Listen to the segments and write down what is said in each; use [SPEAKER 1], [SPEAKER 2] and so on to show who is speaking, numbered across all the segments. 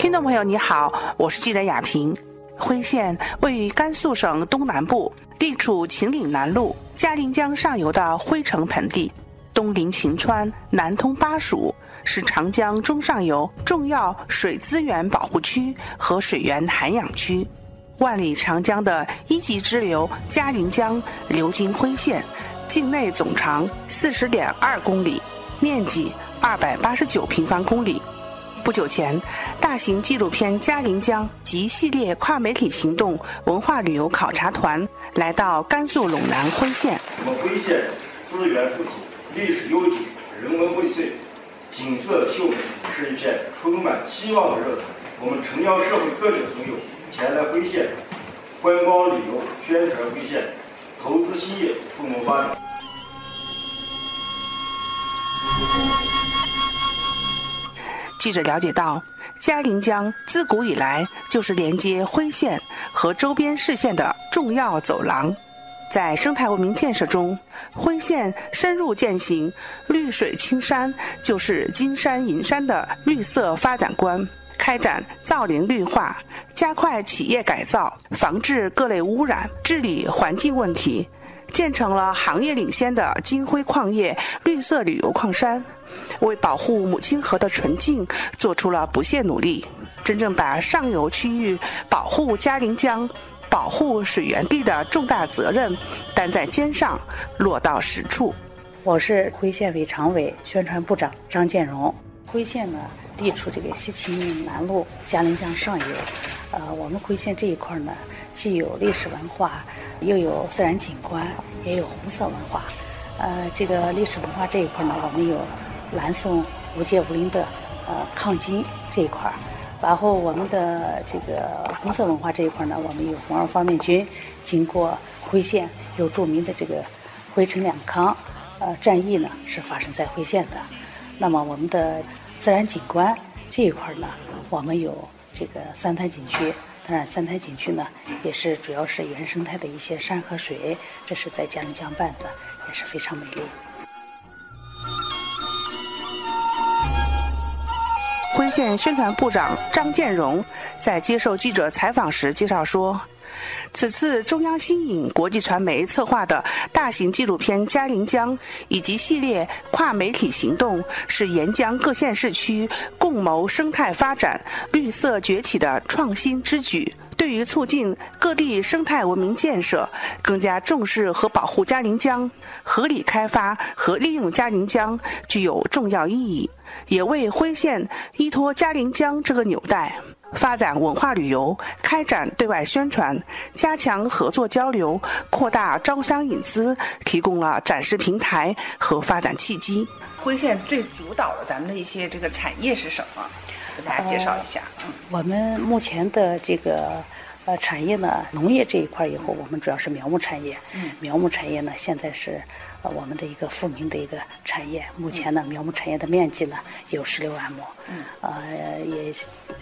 [SPEAKER 1] 听众朋友，你好，我是记者雅萍。辉县位于甘肃省东南部，地处秦岭南麓、嘉陵江上游的辉城盆地，东临秦川，南通巴蜀，是长江中上游重要水资源保护区和水源涵养区。万里长江的一级支流嘉陵江流经辉县，境内总长四十点二公里，面积二百八十九平方公里。不久前，大型纪录片《嘉陵江》及系列跨媒体行动文化旅游考察团来到甘肃陇南辉县。
[SPEAKER 2] 我们辉县资源富足，历史悠久，人文荟萃，景色秀美，是一片充满希望的热土。我们诚邀社会各界朋友前来辉县观光旅游，宣传辉县，投资兴业，共谋发展。
[SPEAKER 1] 记者了解到，嘉陵江自古以来就是连接辉县和周边市县的重要走廊。在生态文明建设中，辉县深入践行“绿水青山就是金山银山”的绿色发展观，开展造林绿化，加快企业改造，防治各类污染，治理环境问题，建成了行业领先的金辉矿业绿色旅游矿山。为保护母亲河的纯净做出了不懈努力，真正把上游区域保护嘉陵江、保护水源地的重大责任担在肩上，落到实处。
[SPEAKER 3] 我是辉县委常委、宣传部长张建荣。辉县呢，地处这个西秦岭南麓、嘉陵江上游。呃，我们辉县这一块呢，既有历史文化，又有自然景观，也有红色文化。呃，这个历史文化这一块呢，我们有。南宋吴界吴林的呃抗金这一块儿，然后我们的这个红色文化这一块呢，我们有红二方面军经过辉县，有著名的这个辉城两康呃战役呢是发生在辉县的。那么我们的自然景观这一块呢，我们有这个三台景区，当然三台景区呢也是主要是原生态的一些山和水，这是在嘉陵江畔的，也是非常美丽。
[SPEAKER 1] 辉县宣传部长张建荣在接受记者采访时介绍说，此次中央新影国际传媒策划的大型纪录片《嘉陵江》以及系列跨媒体行动，是沿江各县市区共谋生态发展、绿色崛起的创新之举。对于促进各地生态文明建设，更加重视和保护嘉陵江，合理开发和利用嘉陵江具有重要意义，也为辉县依托嘉陵江这个纽带，发展文化旅游、开展对外宣传、加强合作交流、扩大招商引资，提供了展示平台和发展契机。辉县最主导的咱们的一些这个产业是什么？给大家介绍一下。
[SPEAKER 3] 嗯，我们目前的这个呃产业呢，农业这一块以后，我们主要是苗木产业。嗯，苗木产业呢，现在是呃我们的一个富民的一个产业。目前呢，苗木产业的面积呢有十六万亩。嗯，呃，也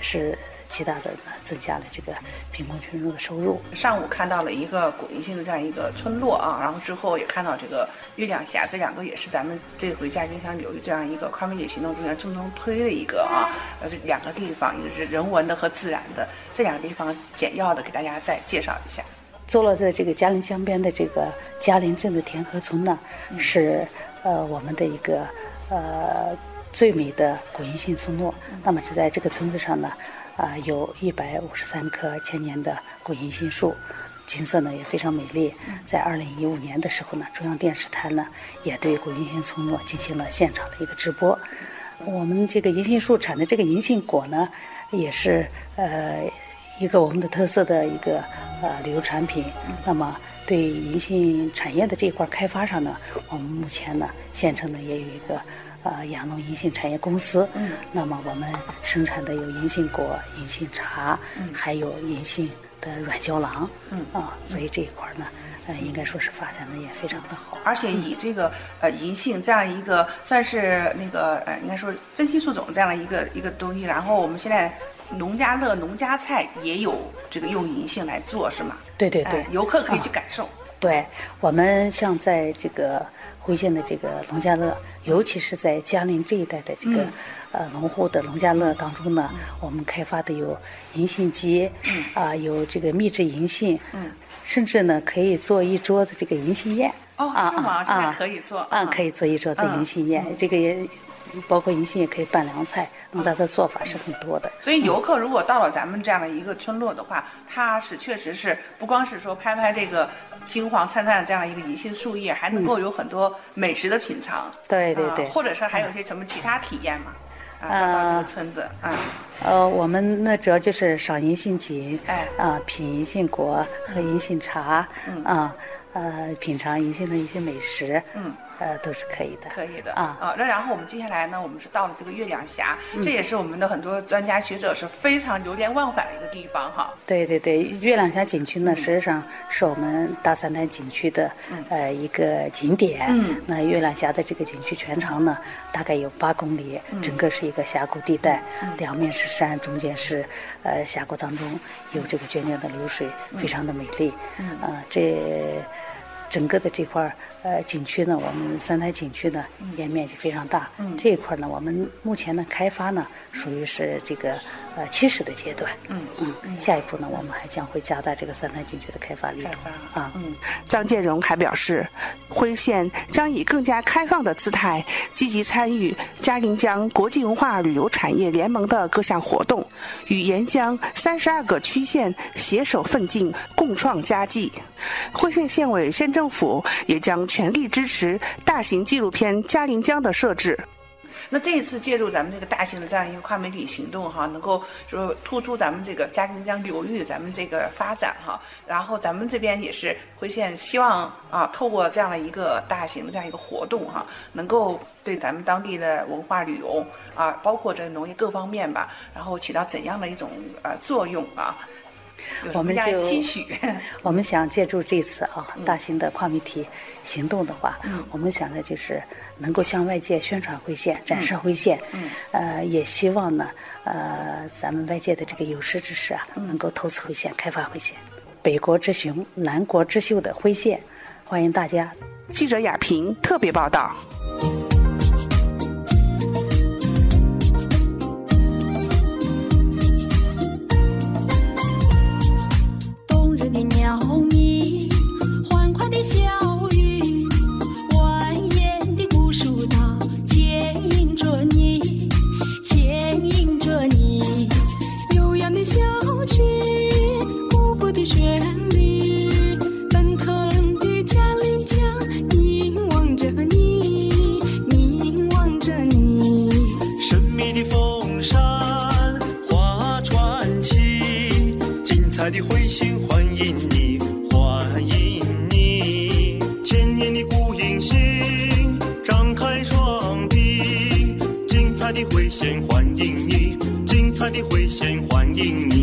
[SPEAKER 3] 是。极大的增加了这个贫困群众的收入。
[SPEAKER 1] 上午看到了一个古银杏的这样一个村落啊，然后之后也看到这个月亮峡，这两个也是咱们这回嘉陵江流域这样一个跨媒体行动中间正中推的一个啊，呃，这两个地方一个是人文的和自然的，这两个地方简要的给大家再介绍一下。
[SPEAKER 3] 坐落在这个嘉陵江边的这个嘉陵镇的田河村呢，是呃我们的一个呃最美的古银杏村落。那么是在这个村子上呢。啊，有一百五十三棵千年的古银杏树，景色呢也非常美丽。在二零一五年的时候呢，中央电视台呢也对古银杏村落进行了现场的一个直播。我们这个银杏树产的这个银杏果呢，也是呃一个我们的特色的一个呃旅游产品。那么对银杏产业的这一块开发上呢，我们目前呢县城呢也有一个。呃，雅农银杏产业公司，嗯，那么我们生产的有银杏果、银杏茶，嗯，还有银杏的软胶囊，嗯啊，所以这一块呢，呃，应该说是发展的也非常的好。
[SPEAKER 1] 而且以这个呃银杏这样一个算是那个呃，应该说珍稀树种这样的一个一个东西，然后我们现在农家乐、农家菜也有这个用银杏来做，是吗？
[SPEAKER 3] 对对对，
[SPEAKER 1] 游客可以去感受。
[SPEAKER 3] 对我们像在这个辉县的这个农家乐，尤其是在嘉陵这一带的这个、呃农户的农家乐当中呢，我们开发的有银杏鸡，啊、有这个秘制银杏，甚至呢可以做一桌子这个银杏宴。
[SPEAKER 4] 哦
[SPEAKER 3] 啊
[SPEAKER 4] 是吗
[SPEAKER 3] 啊
[SPEAKER 4] 现在
[SPEAKER 3] 啊
[SPEAKER 4] 可以做
[SPEAKER 3] 啊，
[SPEAKER 4] 嗯。
[SPEAKER 3] 可以做一桌子银杏宴，这个也包括银杏也可以拌凉菜，那么它的做法是很多的。
[SPEAKER 4] 所以游客如果到了咱们这样的一个村落的话，他是确实是不光是说拍拍这个金黄灿灿的这样的一个银杏树叶，还能够有很多美食的品尝。
[SPEAKER 3] 对对对
[SPEAKER 4] 啊或者是还有一些什么其他体验嘛？啊，到到这个村子啊，
[SPEAKER 3] 呃，我们那主要就是赏银杏景，
[SPEAKER 4] 哎
[SPEAKER 3] 啊，品银杏果，喝银杏茶，
[SPEAKER 4] 嗯
[SPEAKER 3] 啊，呃，品尝银杏的一些美食，
[SPEAKER 4] 嗯，
[SPEAKER 3] 呃，都是可以的。
[SPEAKER 4] 可以的
[SPEAKER 3] 啊啊
[SPEAKER 4] 那然后我们接下来呢，我们是到了这个月亮峡，
[SPEAKER 3] 嗯
[SPEAKER 4] 这也是我们的很多专家学者是非常流连忘返的一个地方哈。
[SPEAKER 3] 对对对，月亮峡景区
[SPEAKER 4] 嗯
[SPEAKER 3] 呢，实际上是我们大三潭景区的、呃一个景点。
[SPEAKER 4] 嗯
[SPEAKER 3] 那月亮峡的这个景区全长呢，大概有八公里，
[SPEAKER 4] 嗯
[SPEAKER 3] 整个是一个峡谷地带，两面是山，中间是呃峡谷当中有这个涓涓的流水，非常的美丽。嗯，啊、这。整个的这块儿呃景区呢，我们三台景区呢也面积非常大。嗯，这一块呢，我们目前呢开发呢属于是这个呃起始的阶段。
[SPEAKER 4] 嗯
[SPEAKER 3] 嗯，下一步呢，我们还将会加大这个三台景区的开发力度啊。
[SPEAKER 4] 嗯，
[SPEAKER 5] 张建荣还表示，辉县将以更加开放的姿态，积极参与嘉陵江国际文化旅游产业联盟的各项活动，与沿江三十二个区县携手奋进，共创佳绩。辉县县委、县政府也将全力支持大型纪录片《嘉陵江》的设置。
[SPEAKER 4] 那这一次借助咱们这个大型的这样一个跨媒体行动哈，能够说突出咱们这个嘉陵江流域咱们这个发展哈，然后咱们这边也是辉县希望啊，透过这样的一个大型的这样一个活动哈，能够对咱们当地的文化旅游啊，包括这农业各方面吧，然后起到怎样的一种呃作用啊？
[SPEAKER 3] 我们就
[SPEAKER 4] 期许？
[SPEAKER 3] 我们想借助这次啊
[SPEAKER 4] 嗯。
[SPEAKER 3] 大型的跨媒体行动的话，我们想着就是能够向外界宣传辉县、展示辉县，
[SPEAKER 4] 嗯。
[SPEAKER 3] 呃，也希望呢，呃，咱们外界的这个有识之士啊，
[SPEAKER 4] 嗯。
[SPEAKER 3] 能够投资辉县、开发辉县，北国之雄、南国之秀的辉县，欢迎大家。
[SPEAKER 5] 记者亚平特别报道。
[SPEAKER 6] 先欢迎你，精彩的会先欢迎你，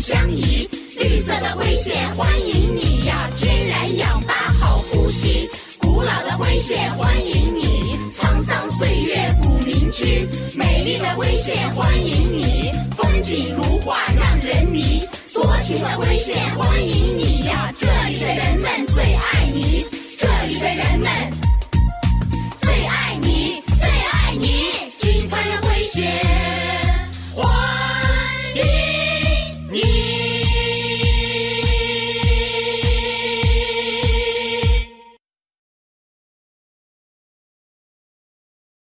[SPEAKER 6] 相宜
[SPEAKER 7] 绿色的灰线欢迎你呀，天然氧吧好呼吸。古老的灰线欢迎你，沧桑岁月古民居。美丽的灰线欢迎你，风景如画让人迷。多情的灰线欢迎你呀，这里的人们最爱你，